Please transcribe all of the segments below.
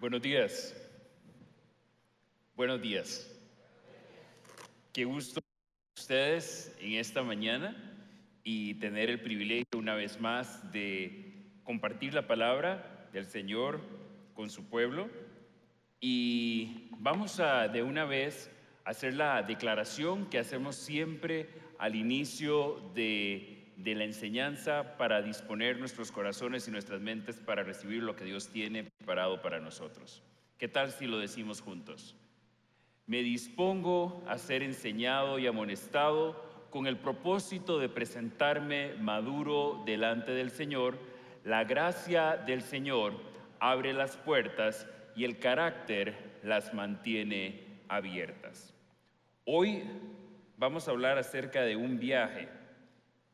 Buenos días. Buenos días. Qué gusto ustedes en esta mañana y tener el privilegio una vez más de compartir la palabra del Señor con su pueblo. Y vamos a de una vez hacer la declaración que hacemos siempre al inicio de, de la enseñanza para disponer nuestros corazones y nuestras mentes para recibir lo que Dios tiene preparado para nosotros. ¿Qué tal si lo decimos juntos? Me dispongo a ser enseñado y amonestado con el propósito de presentarme maduro delante del Señor. La gracia del Señor abre las puertas y el carácter las mantiene abiertas. Hoy vamos a hablar acerca de un viaje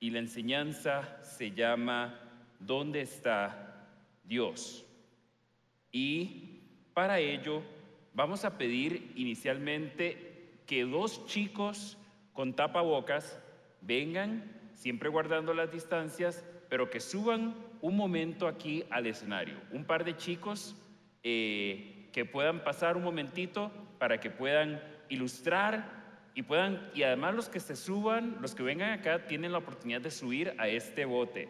y la enseñanza se llama ¿Dónde está Dios? Y para ello vamos a pedir inicialmente que dos chicos con tapabocas vengan, siempre guardando las distancias, pero que suban un momento aquí al escenario. Un par de chicos eh, que puedan pasar un momentito para que puedan ilustrar y puedan, y además los que se suban, los que vengan acá, tienen la oportunidad de subir a este bote.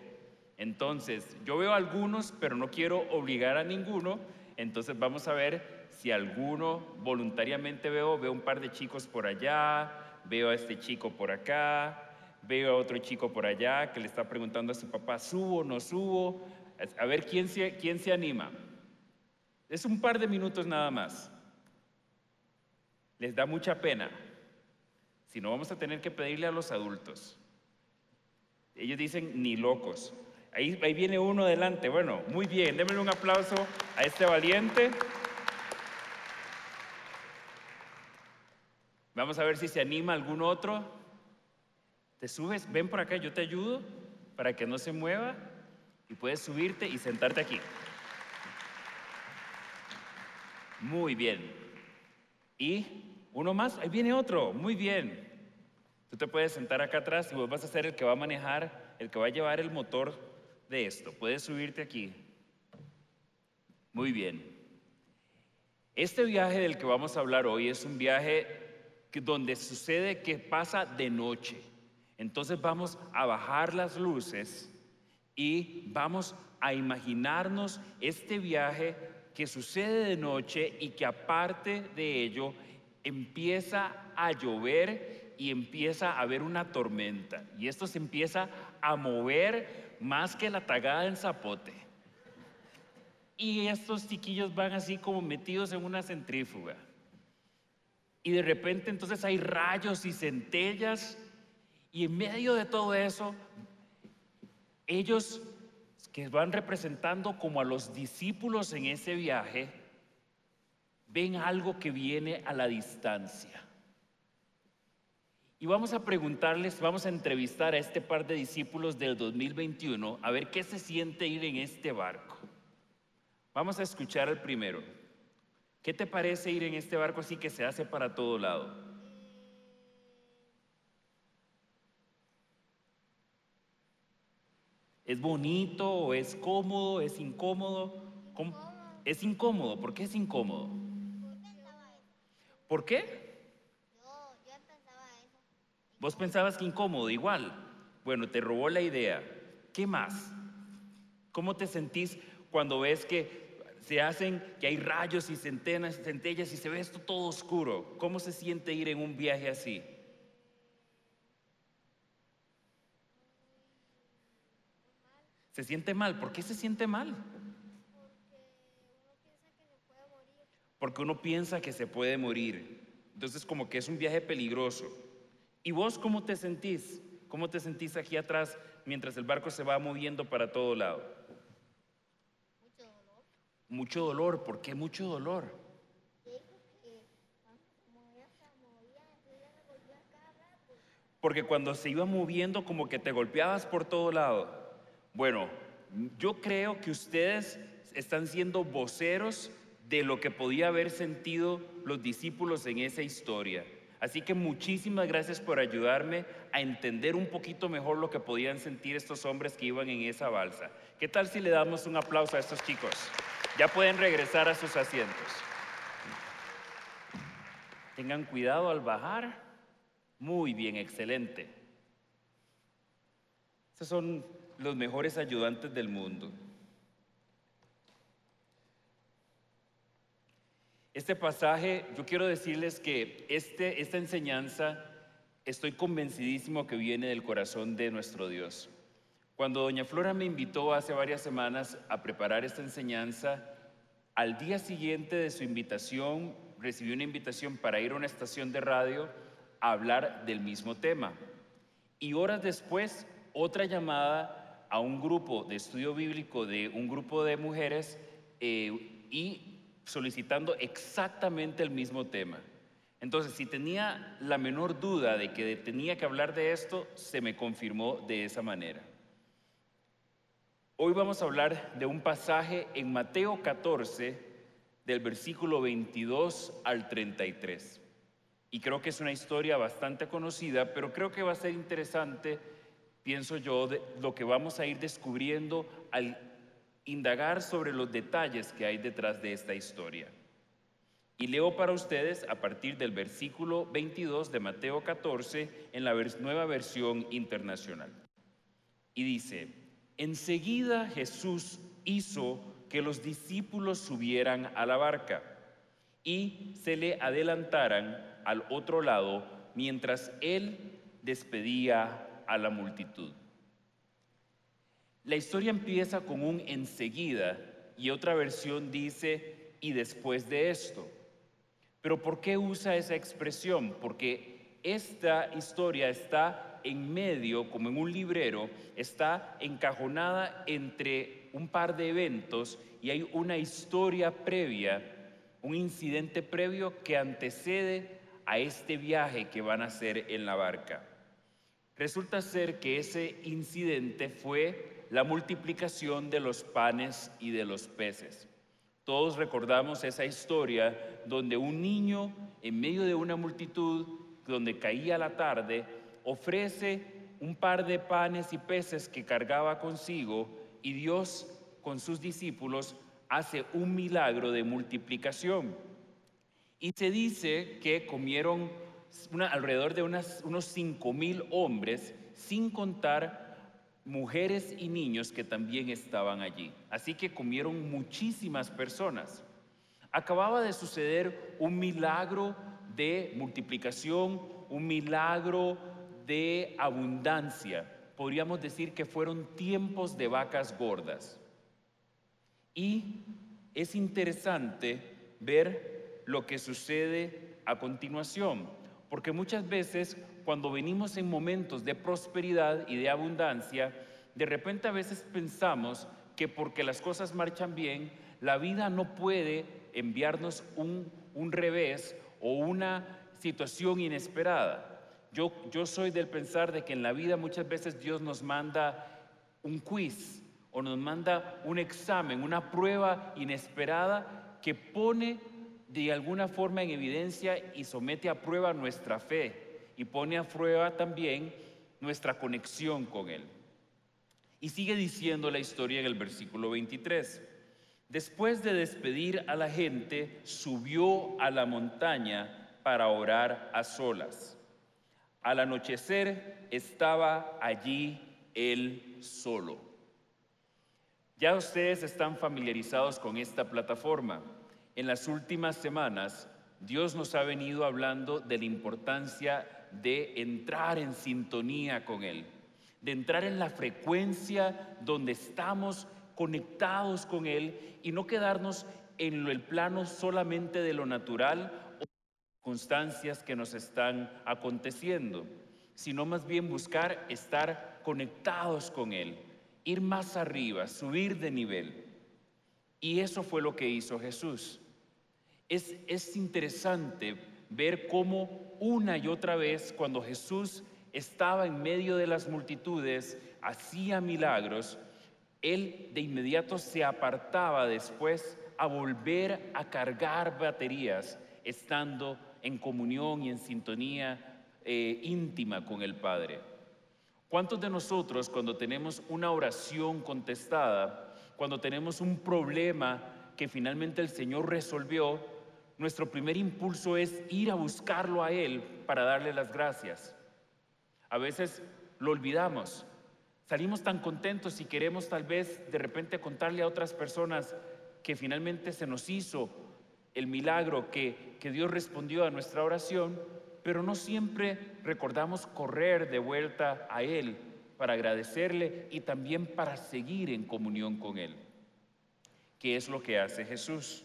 Entonces, yo veo algunos, pero no quiero obligar a ninguno, entonces vamos a ver si alguno voluntariamente veo, veo un par de chicos por allá, veo a este chico por acá, veo a otro chico por allá que le está preguntando a su papá, ¿subo o no subo? A ver quién se, quién se anima. Es un par de minutos nada más. Les da mucha pena. Si no, vamos a tener que pedirle a los adultos. Ellos dicen ni locos. Ahí, ahí viene uno adelante. Bueno, muy bien. Démosle un aplauso a este valiente. Vamos a ver si se anima algún otro. Te subes, ven por acá, yo te ayudo para que no se mueva y puedes subirte y sentarte aquí. Muy bien. Y uno más, ahí viene otro, muy bien. Tú te puedes sentar acá atrás y vos vas a ser el que va a manejar, el que va a llevar el motor de esto. Puedes subirte aquí. Muy bien. Este viaje del que vamos a hablar hoy es un viaje que, donde sucede que pasa de noche. Entonces vamos a bajar las luces y vamos a imaginarnos este viaje que sucede de noche y que aparte de ello empieza a llover y empieza a haber una tormenta. Y esto se empieza a mover más que la tagada en zapote. Y estos chiquillos van así como metidos en una centrífuga. Y de repente entonces hay rayos y centellas. Y en medio de todo eso, ellos que van representando como a los discípulos en ese viaje, ven algo que viene a la distancia. Y vamos a preguntarles, vamos a entrevistar a este par de discípulos del 2021 a ver qué se siente ir en este barco. Vamos a escuchar al primero. ¿Qué te parece ir en este barco así que se hace para todo lado? ¿Es bonito o es cómodo? ¿Es incómodo? ¿Cómo? Es incómodo. ¿Por qué es incómodo? ¿Por qué? Yo, yo pensaba eso. Vos pensabas que incómodo, igual. Bueno, te robó la idea. ¿Qué más? ¿Cómo te sentís cuando ves que se hacen, que hay rayos y centenas, centellas y se ve esto todo oscuro? ¿Cómo se siente ir en un viaje así? Se siente mal. ¿Por qué se siente mal? Porque uno piensa que se puede morir. Entonces como que es un viaje peligroso. ¿Y vos cómo te sentís? ¿Cómo te sentís aquí atrás mientras el barco se va moviendo para todo lado? Mucho dolor. Mucho dolor. ¿Por qué mucho dolor? Porque cuando se iba moviendo como que te golpeabas por todo lado. Bueno, yo creo que ustedes están siendo voceros de lo que podía haber sentido los discípulos en esa historia. Así que muchísimas gracias por ayudarme a entender un poquito mejor lo que podían sentir estos hombres que iban en esa balsa. ¿Qué tal si le damos un aplauso a estos chicos? Ya pueden regresar a sus asientos. Tengan cuidado al bajar. Muy bien, excelente. Estos son los mejores ayudantes del mundo. Este pasaje, yo quiero decirles que este, esta enseñanza estoy convencidísimo que viene del corazón de nuestro Dios. Cuando doña Flora me invitó hace varias semanas a preparar esta enseñanza, al día siguiente de su invitación recibí una invitación para ir a una estación de radio a hablar del mismo tema. Y horas después, otra llamada a un grupo de estudio bíblico de un grupo de mujeres eh, y solicitando exactamente el mismo tema. Entonces, si tenía la menor duda de que tenía que hablar de esto, se me confirmó de esa manera. Hoy vamos a hablar de un pasaje en Mateo 14, del versículo 22 al 33. Y creo que es una historia bastante conocida, pero creo que va a ser interesante, pienso yo, lo que vamos a ir descubriendo al indagar sobre los detalles que hay detrás de esta historia. Y leo para ustedes a partir del versículo 22 de Mateo 14 en la nueva versión internacional. Y dice, enseguida Jesús hizo que los discípulos subieran a la barca y se le adelantaran al otro lado mientras él despedía a la multitud. La historia empieza con un enseguida y otra versión dice y después de esto. Pero ¿por qué usa esa expresión? Porque esta historia está en medio, como en un librero, está encajonada entre un par de eventos y hay una historia previa, un incidente previo que antecede a este viaje que van a hacer en la barca. Resulta ser que ese incidente fue la multiplicación de los panes y de los peces. Todos recordamos esa historia donde un niño en medio de una multitud, donde caía la tarde, ofrece un par de panes y peces que cargaba consigo y Dios con sus discípulos hace un milagro de multiplicación. Y se dice que comieron alrededor de unos cinco mil hombres, sin contar mujeres y niños que también estaban allí. Así que comieron muchísimas personas. Acababa de suceder un milagro de multiplicación, un milagro de abundancia. Podríamos decir que fueron tiempos de vacas gordas. Y es interesante ver lo que sucede a continuación, porque muchas veces cuando venimos en momentos de prosperidad y de abundancia, de repente a veces pensamos que porque las cosas marchan bien, la vida no puede enviarnos un, revés o una situación inesperada. Yo, yo soy del pensar de que en la vida muchas veces Dios nos manda un quiz o nos manda un examen, una prueba inesperada que pone de alguna forma en evidencia y somete a prueba nuestra fe y pone a prueba también nuestra conexión con Él. Y sigue diciendo la historia en el versículo 23. Después de despedir a la gente, subió a la montaña para orar a solas. Al anochecer estaba allí él solo. Ya ustedes están familiarizados con esta plataforma. En las últimas semanas, Dios nos ha venido hablando de la importancia de entrar en sintonía con Él, de entrar en la frecuencia donde estamos conectados con Él y no quedarnos en el plano solamente de lo natural o circunstancias que nos están aconteciendo, sino más bien buscar estar conectados con Él, ir más arriba, subir de nivel. Y eso fue lo que hizo Jesús. Es, es interesante ver cómo una y otra vez cuando Jesús estaba en medio de las multitudes, hacía milagros, él de inmediato se apartaba después a volver a cargar baterías, estando en comunión y en sintonía eh, íntima con el Padre. ¿Cuántos de nosotros cuando tenemos una oración contestada, cuando tenemos un problema que finalmente el Señor resolvió, nuestro primer impulso es ir a buscarlo a Él para darle las gracias. A veces lo olvidamos. Salimos tan contentos y queremos tal vez de repente contarle a otras personas que finalmente se nos hizo el milagro, que, que Dios respondió a nuestra oración, pero no siempre recordamos correr de vuelta a Él para agradecerle y también para seguir en comunión con Él, que es lo que hace Jesús.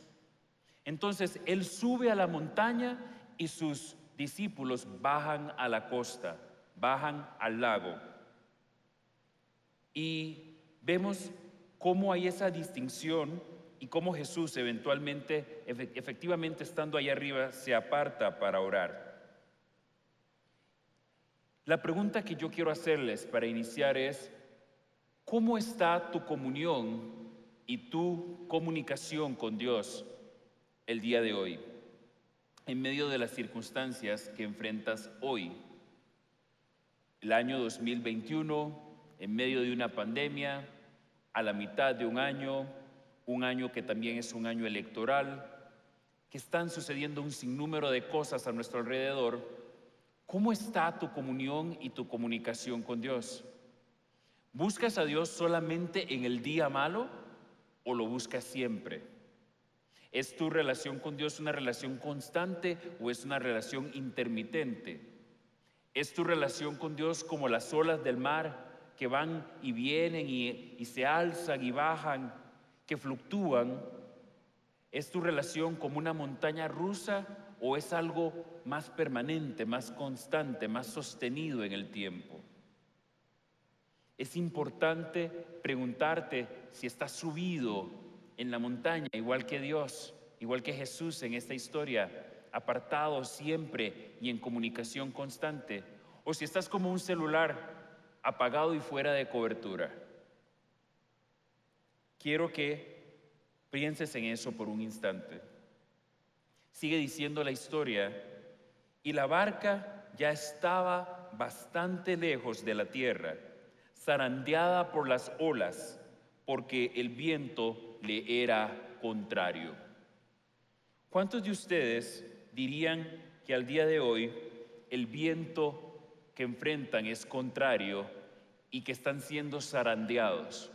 Entonces Él sube a la montaña y sus discípulos bajan a la costa, bajan al lago. Y vemos cómo hay esa distinción y cómo Jesús eventualmente, efectivamente estando ahí arriba, se aparta para orar. La pregunta que yo quiero hacerles para iniciar es, ¿cómo está tu comunión y tu comunicación con Dios el día de hoy, en medio de las circunstancias que enfrentas hoy? El año 2021, en medio de una pandemia, a la mitad de un año, un año que también es un año electoral, que están sucediendo un sinnúmero de cosas a nuestro alrededor ¿Cómo está tu comunión y tu comunicación con Dios? ¿Buscas a Dios solamente en el día malo o lo buscas siempre? ¿Es tu relación con Dios una relación constante o es una relación intermitente? ¿Es tu relación con Dios como las olas del mar que van y vienen y, y se alzan y bajan, que fluctúan? ¿Es tu relación como una montaña rusa o es algo más permanente, más constante, más sostenido en el tiempo? Es importante preguntarte si estás subido en la montaña, igual que Dios, igual que Jesús en esta historia, apartado siempre y en comunicación constante, o si estás como un celular apagado y fuera de cobertura. Quiero que pienses en eso por un instante. Sigue diciendo la historia, y la barca ya estaba bastante lejos de la tierra, zarandeada por las olas, porque el viento le era contrario. ¿Cuántos de ustedes dirían que al día de hoy el viento que enfrentan es contrario y que están siendo zarandeados?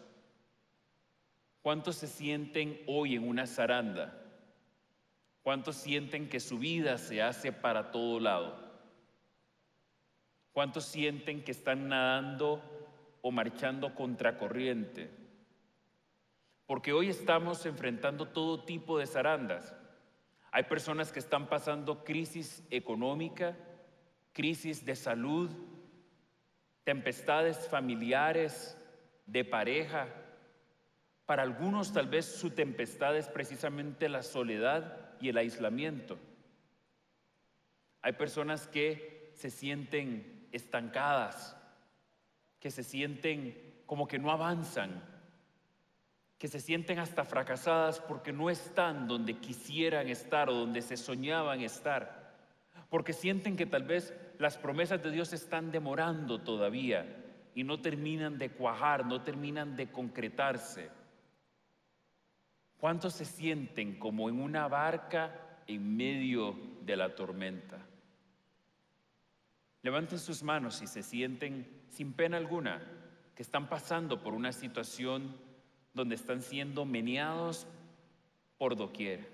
¿Cuántos se sienten hoy en una zaranda? ¿Cuántos sienten que su vida se hace para todo lado? ¿Cuántos sienten que están nadando o marchando contracorriente? Porque hoy estamos enfrentando todo tipo de zarandas. Hay personas que están pasando crisis económica, crisis de salud, tempestades familiares, de pareja. Para algunos tal vez su tempestad es precisamente la soledad y el aislamiento. Hay personas que se sienten estancadas, que se sienten como que no avanzan, que se sienten hasta fracasadas porque no están donde quisieran estar o donde se soñaban estar, porque sienten que tal vez las promesas de Dios están demorando todavía y no terminan de cuajar, no terminan de concretarse. ¿Cuántos se sienten como en una barca en medio de la tormenta? Levanten sus manos si se sienten sin pena alguna que están pasando por una situación donde están siendo meneados por doquier,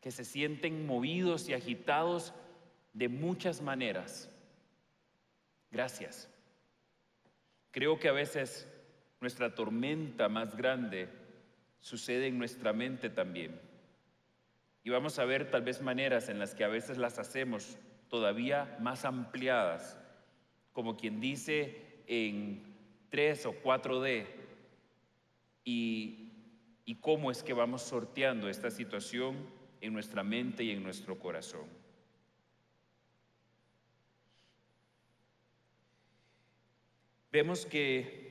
que se sienten movidos y agitados de muchas maneras. Gracias. Creo que a veces nuestra tormenta más grande sucede en nuestra mente también. Y vamos a ver tal vez maneras en las que a veces las hacemos todavía más ampliadas, como quien dice en 3 o 4D, y, cómo es que vamos sorteando esta situación en nuestra mente y en nuestro corazón. Vemos que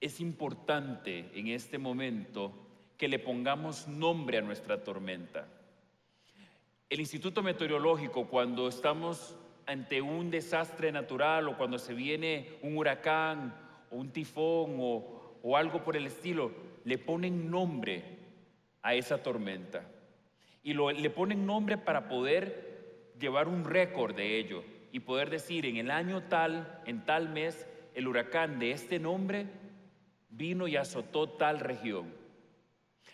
es importante en este momento que le pongamos nombre a nuestra tormenta. El Instituto Meteorológico, cuando estamos ante un desastre natural o cuando se viene un huracán o un tifón o, o algo por el estilo, le ponen nombre a esa tormenta. Y lo, le ponen nombre para poder llevar un récord de ello y poder decir, en el año tal, en tal mes, el huracán de este nombre vino y azotó tal región.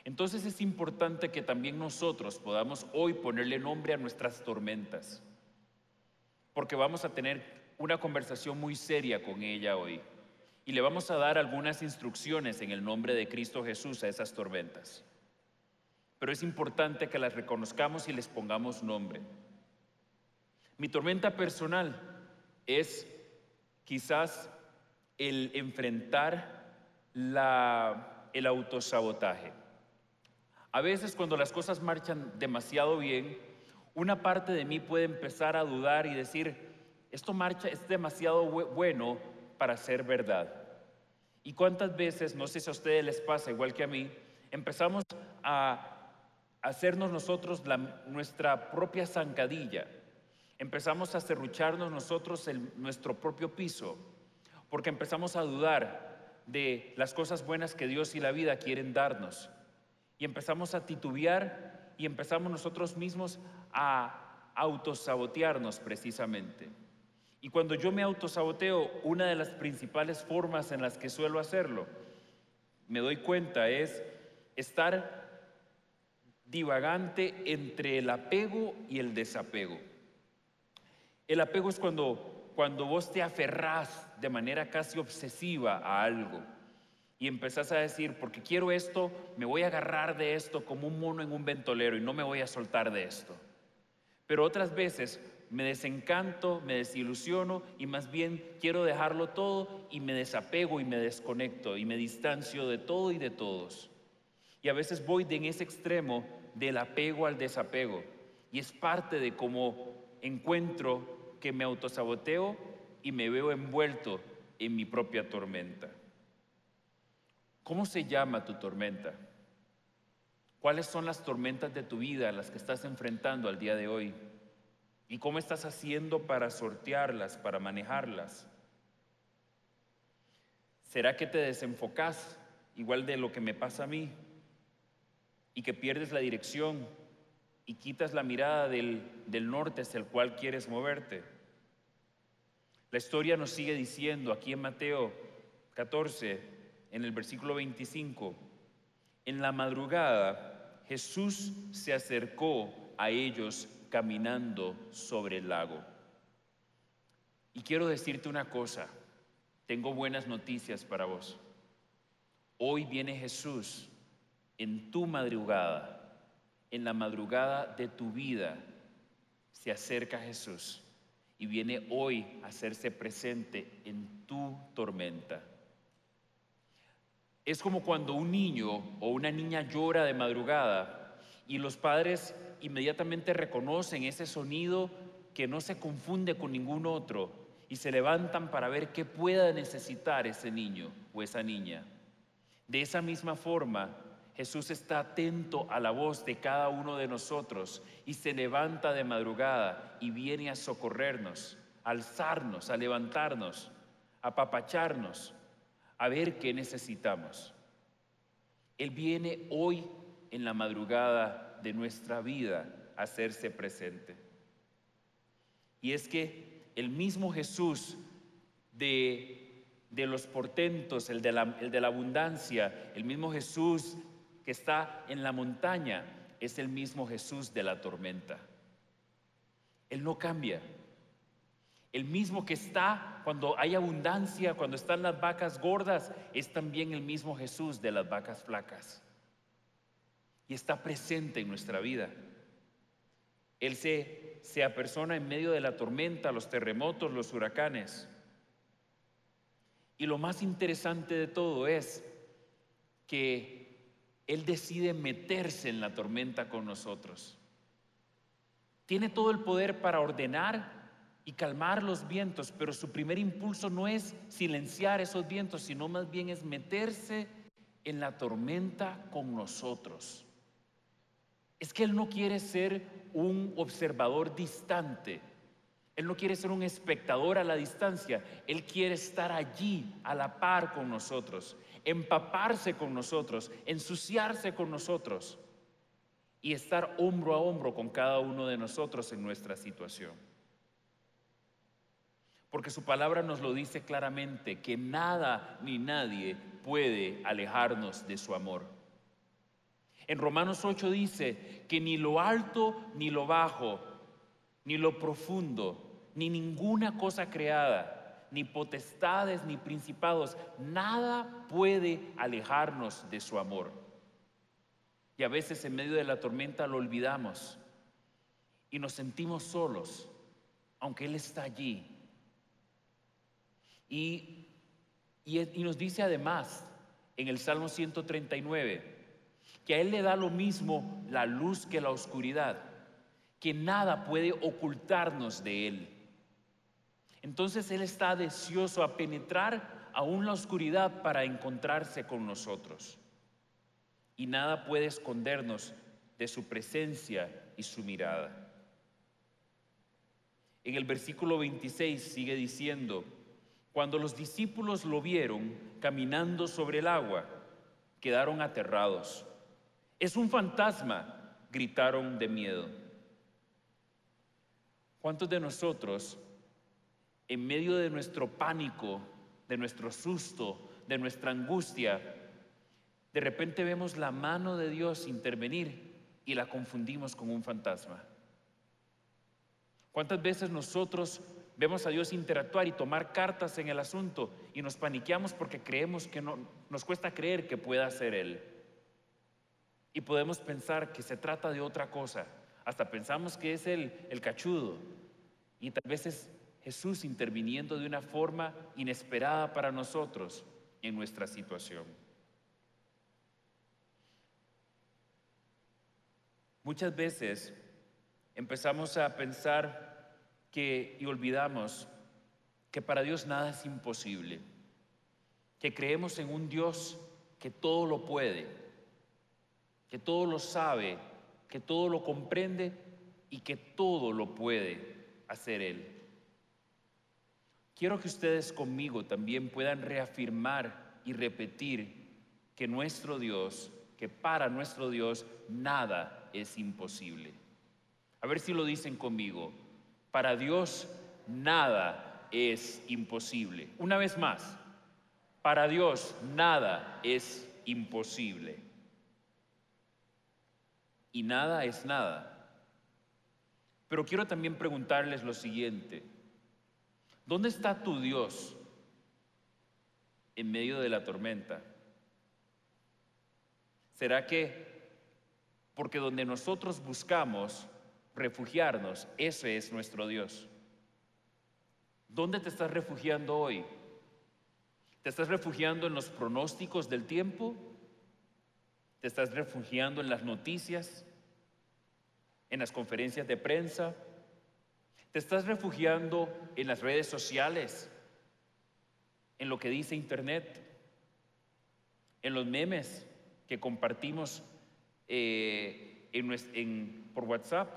Entonces es importante que también nosotros podamos hoy ponerle nombre a nuestras tormentas, porque vamos a tener una conversación muy seria con ella hoy y le vamos a dar algunas instrucciones en el nombre de Cristo Jesús a esas tormentas. Pero es importante que las reconozcamos y les pongamos nombre. Mi tormenta personal es quizás el enfrentar el autosabotaje. A veces cuando las cosas marchan demasiado bien, una parte de mí puede empezar a dudar y decir, esto marcha es demasiado bueno para ser verdad. ¿Y cuántas veces, no sé si a ustedes les pasa igual que a mí, empezamos a hacernos nosotros nuestra propia zancadilla? Empezamos a cerrucharnos nosotros nuestro propio piso, porque empezamos a dudar de las cosas buenas que Dios y la vida quieren darnos y empezamos a titubear y empezamos nosotros mismos a autosabotearnos precisamente. Y cuando yo me autosaboteo, una de las principales formas en las que suelo hacerlo, me doy cuenta, es estar divagante entre el apego y el desapego. El apego es cuando, cuando vos te aferrás de manera casi obsesiva a algo y empezás a decir, porque quiero esto, me voy a agarrar de esto como un mono en un ventolero y no me voy a soltar de esto. Pero otras veces me desencanto, me desilusiono y más bien quiero dejarlo todo y me desapego y me desconecto y me distancio de todo y de todos. Y a veces voy de en ese extremo del apego al desapego y es parte de cómo encuentro que me autosaboteo y me veo envuelto en mi propia tormenta. ¿Cómo se llama tu tormenta? ¿Cuáles son las tormentas de tu vida las que estás enfrentando al día de hoy? ¿Y cómo estás haciendo para sortearlas, para manejarlas? ¿Será que te desenfocas igual de lo que me pasa a mí? Y que pierdes la dirección y quitas la mirada del, del norte hacia el cual quieres moverte. La historia nos sigue diciendo aquí en Mateo 14, en el versículo 25, en la madrugada Jesús se acercó a ellos caminando sobre el lago. Y quiero decirte una cosa, tengo buenas noticias para vos. Hoy viene Jesús en tu madrugada, en la madrugada de tu vida, se acerca Jesús y viene hoy a hacerse presente en tu tormenta. Es como cuando un niño o una niña llora de madrugada y los padres inmediatamente reconocen ese sonido que no se confunde con ningún otro y se levantan para ver qué pueda necesitar ese niño o esa niña. De esa misma forma, Jesús está atento a la voz de cada uno de nosotros y se levanta de madrugada y viene a socorrernos, a alzarnos, a levantarnos, a apapacharnos a ver qué necesitamos. Él viene hoy en la madrugada de nuestra vida hacerse presente. Y es que el mismo Jesús de, de los portentos, el de, la, el de la abundancia, el mismo Jesús que está en la montaña, es el mismo Jesús de la tormenta. Él no cambia. El mismo que está cuando hay abundancia, cuando están las vacas gordas, es también el mismo Jesús de las vacas flacas. Y está presente en nuestra vida. Él se, se apersona en medio de la tormenta, los terremotos, los huracanes. Y lo más interesante de todo es que Él decide meterse en la tormenta con nosotros. Tiene todo el poder para ordenar y calmar los vientos, pero su primer impulso no es silenciar esos vientos, sino más bien es meterse en la tormenta con nosotros. Es que Él no quiere ser un observador distante, Él no quiere ser un espectador a la distancia, Él quiere estar allí a la par con nosotros, empaparse con nosotros, ensuciarse con nosotros. y estar hombro a hombro con cada uno de nosotros en nuestra situación. Porque su palabra nos lo dice claramente, que nada ni nadie puede alejarnos de su amor. En Romanos 8 dice que ni lo alto ni lo bajo, ni lo profundo, ni ninguna cosa creada, ni potestades ni principados, nada puede alejarnos de su amor. Y a veces en medio de la tormenta lo olvidamos y nos sentimos solos, aunque Él está allí. Y, y, nos dice además en el Salmo 139 que a Él le da lo mismo la luz que la oscuridad, que nada puede ocultarnos de Él. Entonces Él está deseoso a penetrar aún la oscuridad para encontrarse con nosotros y nada puede escondernos de su presencia y su mirada. En el versículo 26 sigue diciendo, cuando los discípulos lo vieron caminando sobre el agua, quedaron aterrados. Es un fantasma, gritaron de miedo. ¿Cuántos de nosotros, en medio de nuestro pánico, de nuestro susto, de nuestra angustia, de repente vemos la mano de Dios intervenir y la confundimos con un fantasma. ¿Cuántas veces nosotros vemos a Dios interactuar y tomar cartas en el asunto y nos paniqueamos porque creemos que no, nos cuesta creer que pueda ser Él? Y podemos pensar que se trata de otra cosa. Hasta pensamos que es el, el cachudo. Y tal vez es Jesús interviniendo de una forma inesperada para nosotros en nuestra situación. Muchas veces empezamos a pensar que y olvidamos que para Dios nada es imposible, que creemos en un Dios que todo lo puede, que todo lo sabe, que todo lo comprende y que todo lo puede hacer Él. Quiero que ustedes conmigo también puedan reafirmar y repetir que nuestro Dios, que para nuestro Dios nada es imposible. A ver si lo dicen conmigo. Para Dios nada es imposible. Una vez más, para Dios nada es imposible. Y nada es nada. Pero quiero también preguntarles lo siguiente. ¿Dónde está tu Dios en medio de la tormenta? ¿Será que porque donde nosotros buscamos refugiarnos, ese es nuestro Dios. ¿Dónde te estás refugiando hoy? ¿Te estás refugiando en los pronósticos del tiempo? ¿Te estás refugiando en las noticias? ¿En las conferencias de prensa? ¿Te estás refugiando en las redes sociales? ¿En lo que dice Internet? ¿En los memes que compartimos eh, en, por WhatsApp.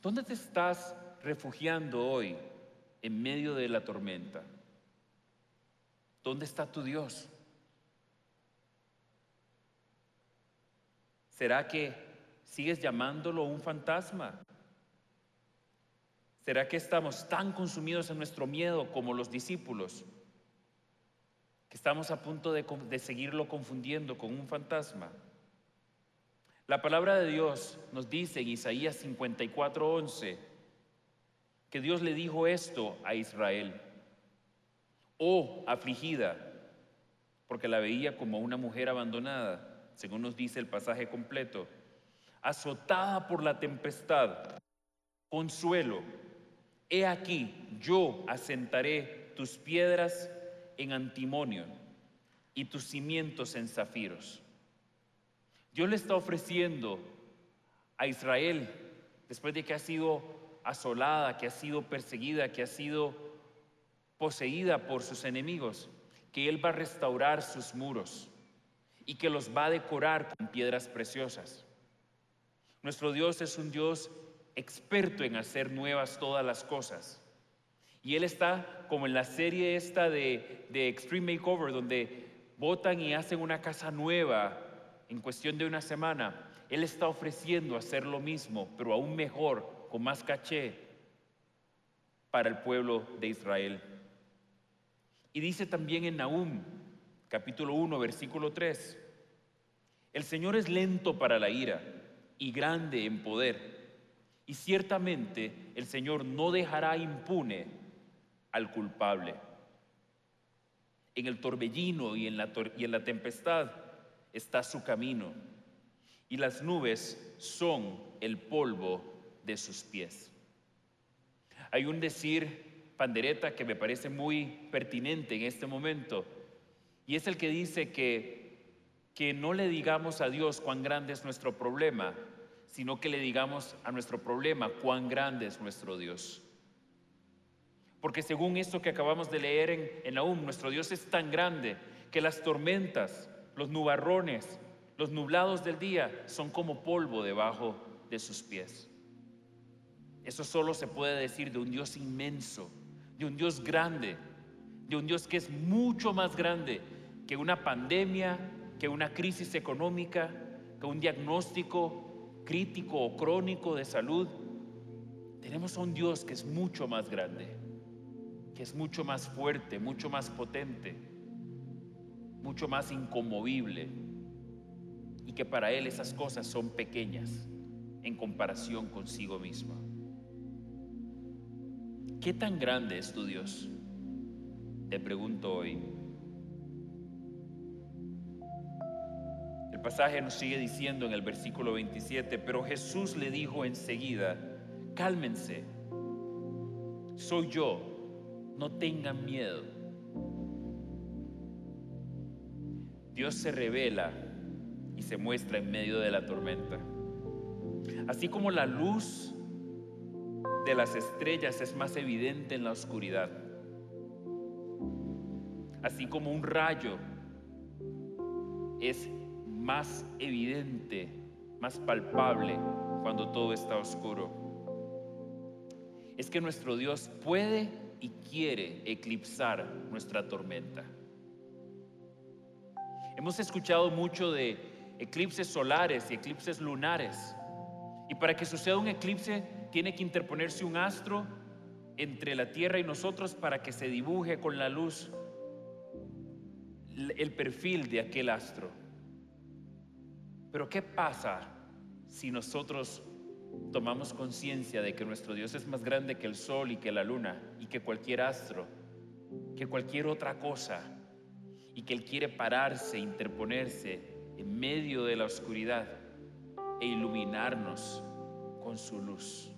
¿Dónde te estás refugiando hoy en medio de la tormenta? ¿Dónde está tu Dios? ¿Será que sigues llamándolo un fantasma? ¿Será que estamos tan consumidos en nuestro miedo como los discípulos? Que estamos a punto de, seguirlo confundiendo con un fantasma. La palabra de Dios nos dice en Isaías 54:11 que Dios le dijo esto a Israel. Oh, afligida, porque la veía como una mujer abandonada, según nos dice el pasaje completo, azotada por la tempestad, consuelo. He aquí, yo asentaré tus piedras en antimonio y tus cimientos en zafiros. Dios le está ofreciendo a Israel, después de que ha sido asolada, que ha sido perseguida, que ha sido poseída por sus enemigos, que Él va a restaurar sus muros y que los va a decorar con piedras preciosas. Nuestro Dios es un Dios experto en hacer nuevas todas las cosas. Y Él está como en la serie esta de, de Extreme Makeover, donde votan y hacen una casa nueva en cuestión de una semana. Él está ofreciendo hacer lo mismo, pero aún mejor, con más caché, para el pueblo de Israel. Y dice también en Nahum, capítulo 1, versículo 3, el Señor es lento para la ira y grande en poder, y ciertamente el Señor no dejará impune al culpable. En el torbellino y en la, y en la tempestad está su camino, y las nubes son el polvo de sus pies. Hay un decir pandereta que me parece muy pertinente en este momento, y es el que dice que, que no le digamos a Dios cuán grande es nuestro problema, sino que le digamos a nuestro problema cuán grande es nuestro Dios. Porque según esto que acabamos de leer en, en Aún, nuestro Dios es tan grande que las tormentas, los nubarrones, los nublados del día son como polvo debajo de sus pies. Eso solo se puede decir de un Dios inmenso, de un Dios grande, de un Dios que es mucho más grande que una pandemia, que una crisis económica, que un diagnóstico crítico o crónico de salud. Tenemos a un Dios que es mucho más grande, que es mucho más fuerte, mucho más potente, mucho más inconmovible y que para Él esas cosas son pequeñas en comparación consigo mismo. ¿Qué tan grande es tu Dios? Te pregunto hoy. Pasaje nos sigue diciendo en el versículo 27, pero Jesús le dijo enseguida, cálmense, soy yo, no tengan miedo. Dios se revela y se muestra en medio de la tormenta. Así como la luz de las estrellas es más evidente en la oscuridad. Así como un rayo es más evidente, más palpable cuando todo está oscuro. Es que nuestro Dios puede y quiere eclipsar nuestra tormenta. Hemos escuchado mucho de eclipses solares y eclipses lunares. Y para que suceda un eclipse tiene que interponerse un astro entre la Tierra y nosotros para que se dibuje con la luz el perfil de aquel astro. Pero ¿qué pasa si nosotros tomamos conciencia de que nuestro Dios es más grande que el sol y que la luna y que cualquier astro, que cualquier otra cosa, y que Él quiere pararse, interponerse en medio de la oscuridad e iluminarnos con su luz?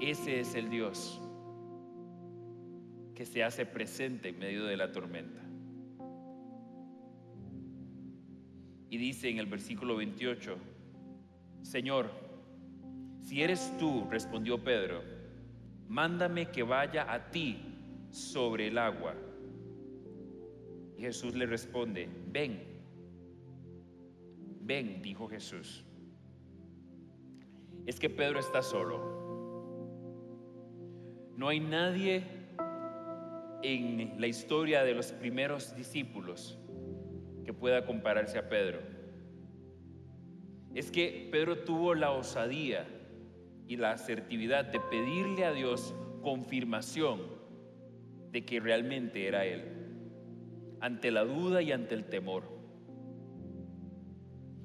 Ese es el Dios que se hace presente en medio de la tormenta. Y dice en el versículo 28, Señor, si eres tú, respondió Pedro, mándame que vaya a ti sobre el agua. Y Jesús le responde, ven, ven, dijo Jesús. Es que Pedro está solo. No hay nadie en la historia de los primeros discípulos que pueda compararse a Pedro. Es que Pedro tuvo la osadía y la asertividad de pedirle a Dios confirmación de que realmente era Él, ante la duda y ante el temor.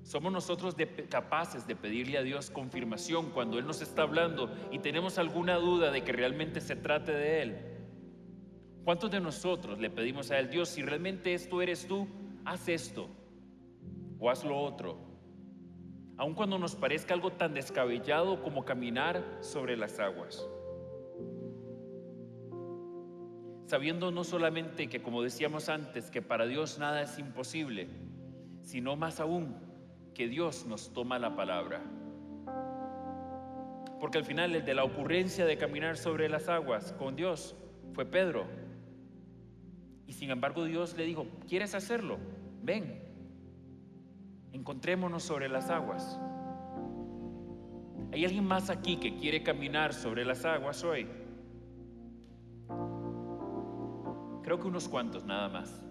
Somos nosotros capaces de pedirle a Dios confirmación cuando Él nos está hablando y tenemos alguna duda de que realmente se trate de Él. ¿Cuántos de nosotros le pedimos a Él, Dios, si realmente esto eres tú, haz esto o haz lo otro? Aun cuando nos parezca algo tan descabellado como caminar sobre las aguas. Sabiendo no solamente que, como decíamos antes, que para Dios nada es imposible, sino más aún que Dios nos toma la palabra. Porque al final el de la ocurrencia de caminar sobre las aguas con Dios fue Pedro. Y sin embargo Dios le dijo, ¿quieres hacerlo? Ven, encontrémonos sobre las aguas. ¿Hay alguien más aquí que quiere caminar sobre las aguas hoy? Creo que unos cuantos nada más.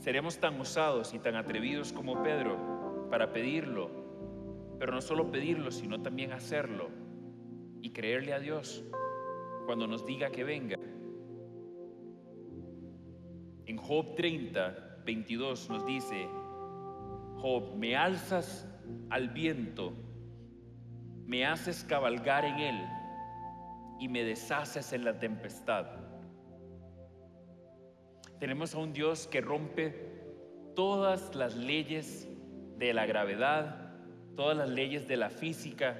seremos tan osados y tan atrevidos como Pedro para pedirlo, pero no solo pedirlo, sino también hacerlo y creerle a Dios cuando nos diga que venga. En Job 30, 22 nos dice, Job, me alzas al viento, me haces cabalgar en él y me deshaces en la tempestad. Tenemos a un Dios que rompe todas las leyes de la gravedad, todas las leyes de la física,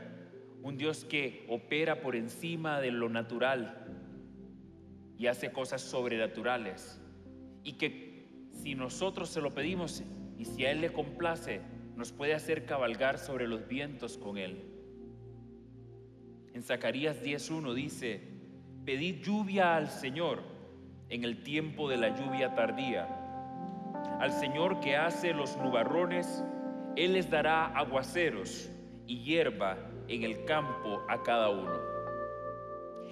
un Dios que opera por encima de lo natural y hace cosas sobrenaturales. Y que si nosotros se lo pedimos y si a Él le complace, nos puede hacer cabalgar sobre los vientos con Él. En Zacarías 10.1 dice, pedid lluvia al Señor en el tiempo de la lluvia tardía. Al Señor que hace los nubarrones, Él les dará aguaceros y hierba en el campo a cada uno.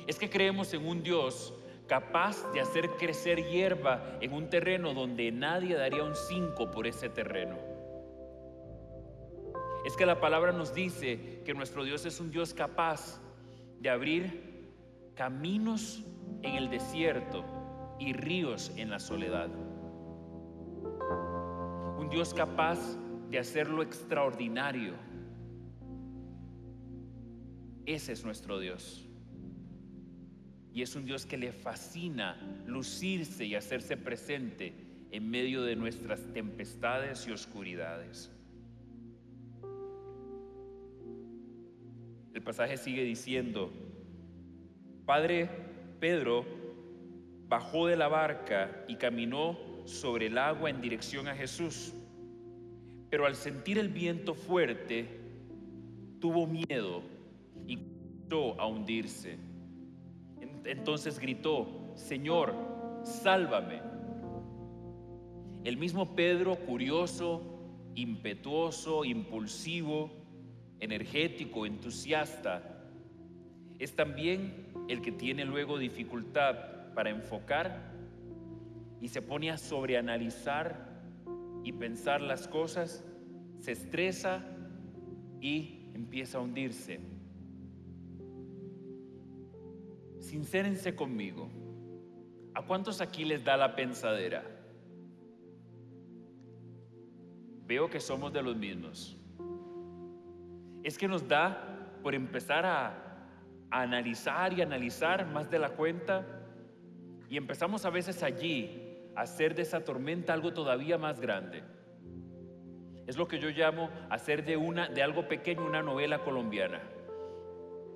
Es que creemos en un Dios capaz de hacer crecer hierba en un terreno donde nadie daría un cinco por ese terreno. Es que la palabra nos dice que nuestro Dios es un Dios capaz de abrir caminos en el desierto y ríos en la soledad. Un Dios capaz de hacer lo extraordinario. Ese es nuestro Dios. Y es un Dios que le fascina lucirse y hacerse presente en medio de nuestras tempestades y oscuridades. El pasaje sigue diciendo, Padre Pedro bajó de la barca y caminó sobre el agua en dirección a Jesús. Pero al sentir el viento fuerte, tuvo miedo y comenzó a hundirse. Entonces gritó, Señor, sálvame. El mismo Pedro, curioso, impetuoso, impulsivo, energético, entusiasta, es también el que tiene luego dificultad para enfocar y se pone a sobreanalizar y pensar las cosas, se estresa y empieza a hundirse. Sincérense conmigo. ¿A cuántos aquí les da la pensadera? Veo que somos de los mismos. Es que nos da por empezar a, a analizar y analizar más de la cuenta y empezamos a veces allí a hacer de esa tormenta algo todavía más grande. Es lo que yo llamo hacer de, una, de algo pequeño una novela colombiana,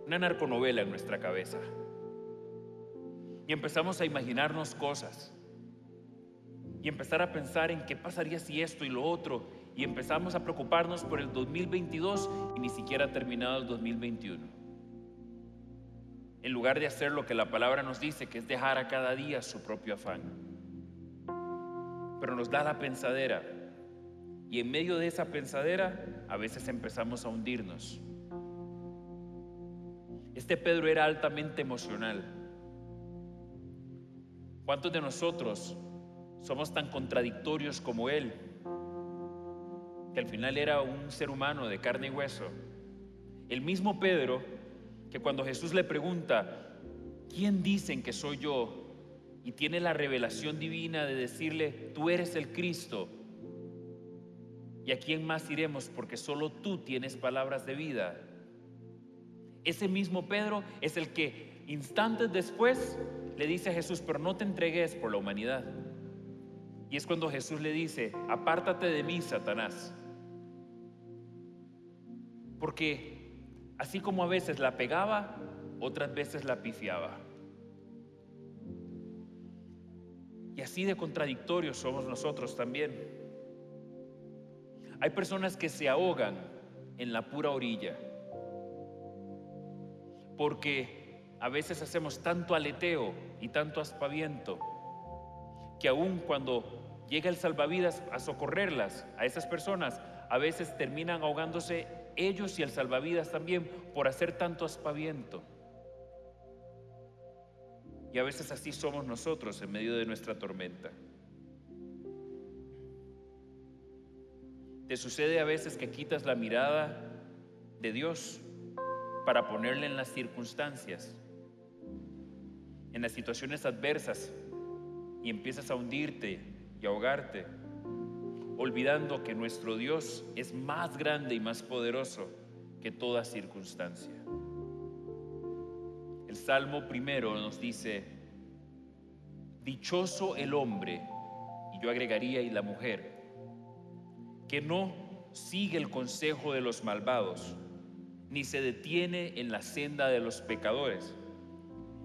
una narconovela en nuestra cabeza. Empezamos a imaginarnos cosas. Y empezar a pensar en qué pasaría si esto y lo otro. Y empezamos a preocuparnos por el 2022 y ni siquiera ha terminado el 2021 en lugar de hacer lo que la palabra nos dice, que es dejar a cada día su propio afán. Pero nos da la pensadera. Y en medio de esa pensadera a veces empezamos a hundirnos. Este Pedro era altamente emocional. ¿Cuántos de nosotros somos tan contradictorios como él? Que al final era un ser humano de carne y hueso. El mismo Pedro que cuando Jesús le pregunta, ¿quién dicen que soy yo? Y tiene la revelación divina de decirle, tú eres el Cristo. ¿Y a quién más iremos? Porque solo tú tienes palabras de vida. Ese mismo Pedro es el que instantes después le dice a Jesús, pero no te entregues por la humanidad. Y es cuando Jesús le dice, apártate de mí, Satanás. Porque Así como a veces la pegaba, otras veces la pifiaba. Y así de contradictorios somos nosotros también. Hay personas que se ahogan en la pura orilla. Porque a veces hacemos tanto aleteo y tanto aspaviento que aun cuando llega el salvavidas a socorrerlas, a esas personas, a veces terminan ahogándose ellos y el salvavidas también por hacer tanto aspaviento. Y a veces así somos nosotros en medio de nuestra tormenta. ¿Te sucede a veces que quitas la mirada de Dios para ponerle en las circunstancias, en las situaciones adversas y empiezas a hundirte y ahogarte, olvidando que nuestro Dios es más grande y más poderoso que toda circunstancia? El Salmo primero nos dice, dichoso el hombre, y yo agregaría y la mujer, que no sigue el consejo de los malvados, ni se detiene en la senda de los pecadores,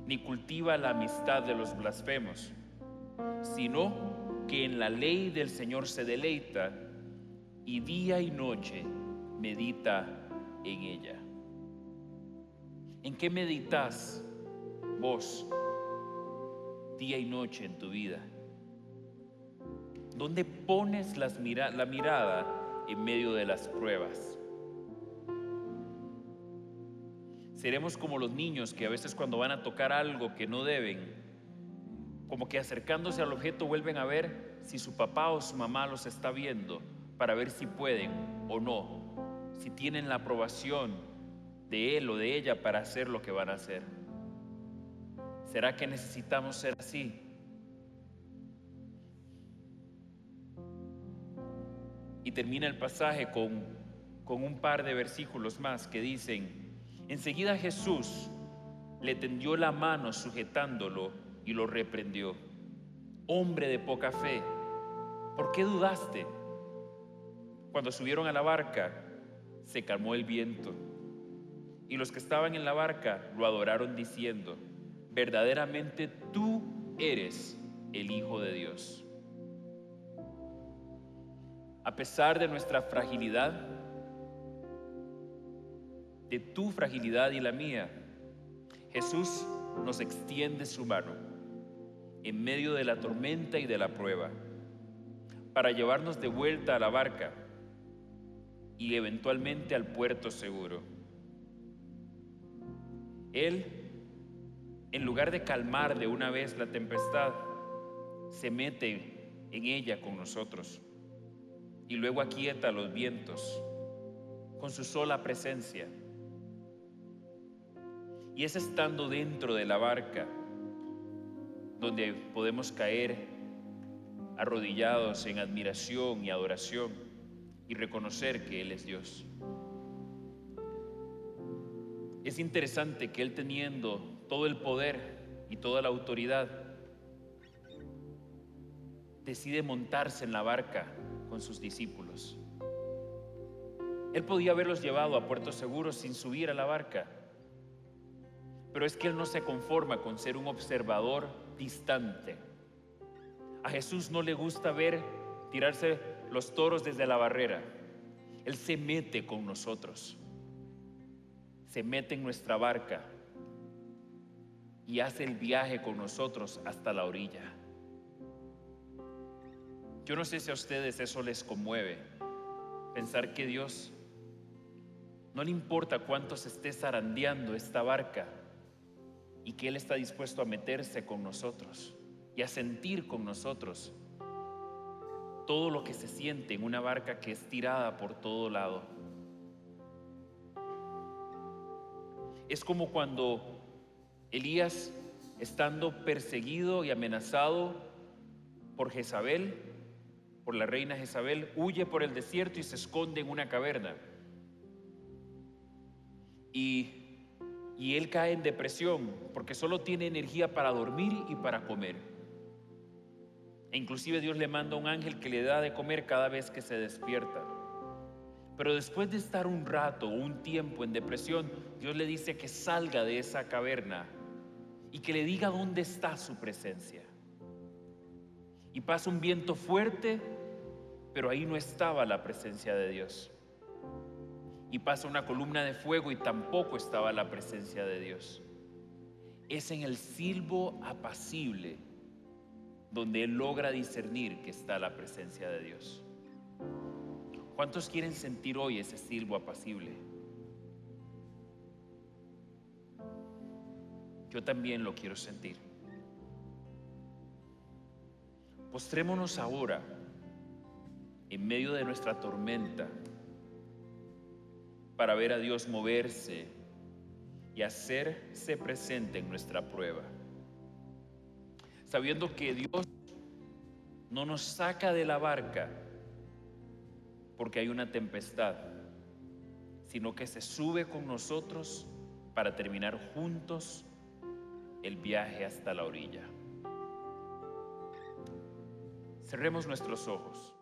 ni cultiva la amistad de los blasfemos, sino que en la ley del Señor se deleita y día y noche medita en ella. ¿En qué meditas vos día y noche en tu vida? ¿Dónde pones las la mirada en medio de las pruebas? Seremos como los niños que a veces cuando van a tocar algo que no deben, como que acercándose al objeto vuelven a ver si su papá o su mamá los está viendo para ver si pueden o no, si tienen la aprobación de él o de ella para hacer lo que van a hacer. ¿Será que necesitamos ser así? Y termina el pasaje con, con un par de versículos más que dicen, enseguida Jesús le tendió la mano sujetándolo y lo reprendió. Hombre de poca fe, ¿por qué dudaste? Cuando subieron a la barca, se calmó el viento y los que estaban en la barca lo adoraron diciendo, verdaderamente tú eres el Hijo de Dios. A pesar de nuestra fragilidad, de tu fragilidad y la mía, Jesús nos extiende su mano en medio de la tormenta y de la prueba para llevarnos de vuelta a la barca y eventualmente al puerto seguro. Él, en lugar de calmar de una vez la tempestad, se mete en ella con nosotros y luego aquieta los vientos con su sola presencia. Y es estando dentro de la barca donde podemos caer arrodillados en admiración y adoración y reconocer que Él es Dios. Es interesante que Él teniendo todo el poder y toda la autoridad, decide montarse en la barca con sus discípulos. Él podía haberlos llevado a puerto seguro sin subir a la barca, pero es que Él no se conforma con ser un observador distante. A Jesús no le gusta ver tirarse los toros desde la barrera. Él se mete con nosotros se mete en nuestra barca y hace el viaje con nosotros hasta la orilla. Yo no sé si a ustedes eso les conmueve, pensar que Dios no le importa cuánto se esté zarandeando esta barca y que Él está dispuesto a meterse con nosotros y a sentir con nosotros todo lo que se siente en una barca que es tirada por todo lado. Es como cuando Elías, estando perseguido y amenazado por Jezabel, por la reina Jezabel, huye por el desierto y se esconde en una caverna. Y, y él cae en depresión porque solo tiene energía para dormir y para comer. E inclusive Dios le manda un ángel que le da de comer cada vez que se despierta. Pero después de estar un rato, un tiempo en depresión, Dios le dice que salga de esa caverna y que le diga dónde está su presencia. Y pasa un viento fuerte, pero ahí no estaba la presencia de Dios. Y pasa una columna de fuego y tampoco estaba la presencia de Dios. Es en el silbo apacible donde él logra discernir que está la presencia de Dios. ¿Cuántos quieren sentir hoy ese silbo apacible? Yo también lo quiero sentir. Postrémonos ahora en medio de nuestra tormenta para ver a Dios moverse y hacerse presente en nuestra prueba. Sabiendo que Dios no nos saca de la barca porque hay una tempestad, sino que se sube con nosotros para terminar juntos el viaje hasta la orilla. Cerremos nuestros ojos.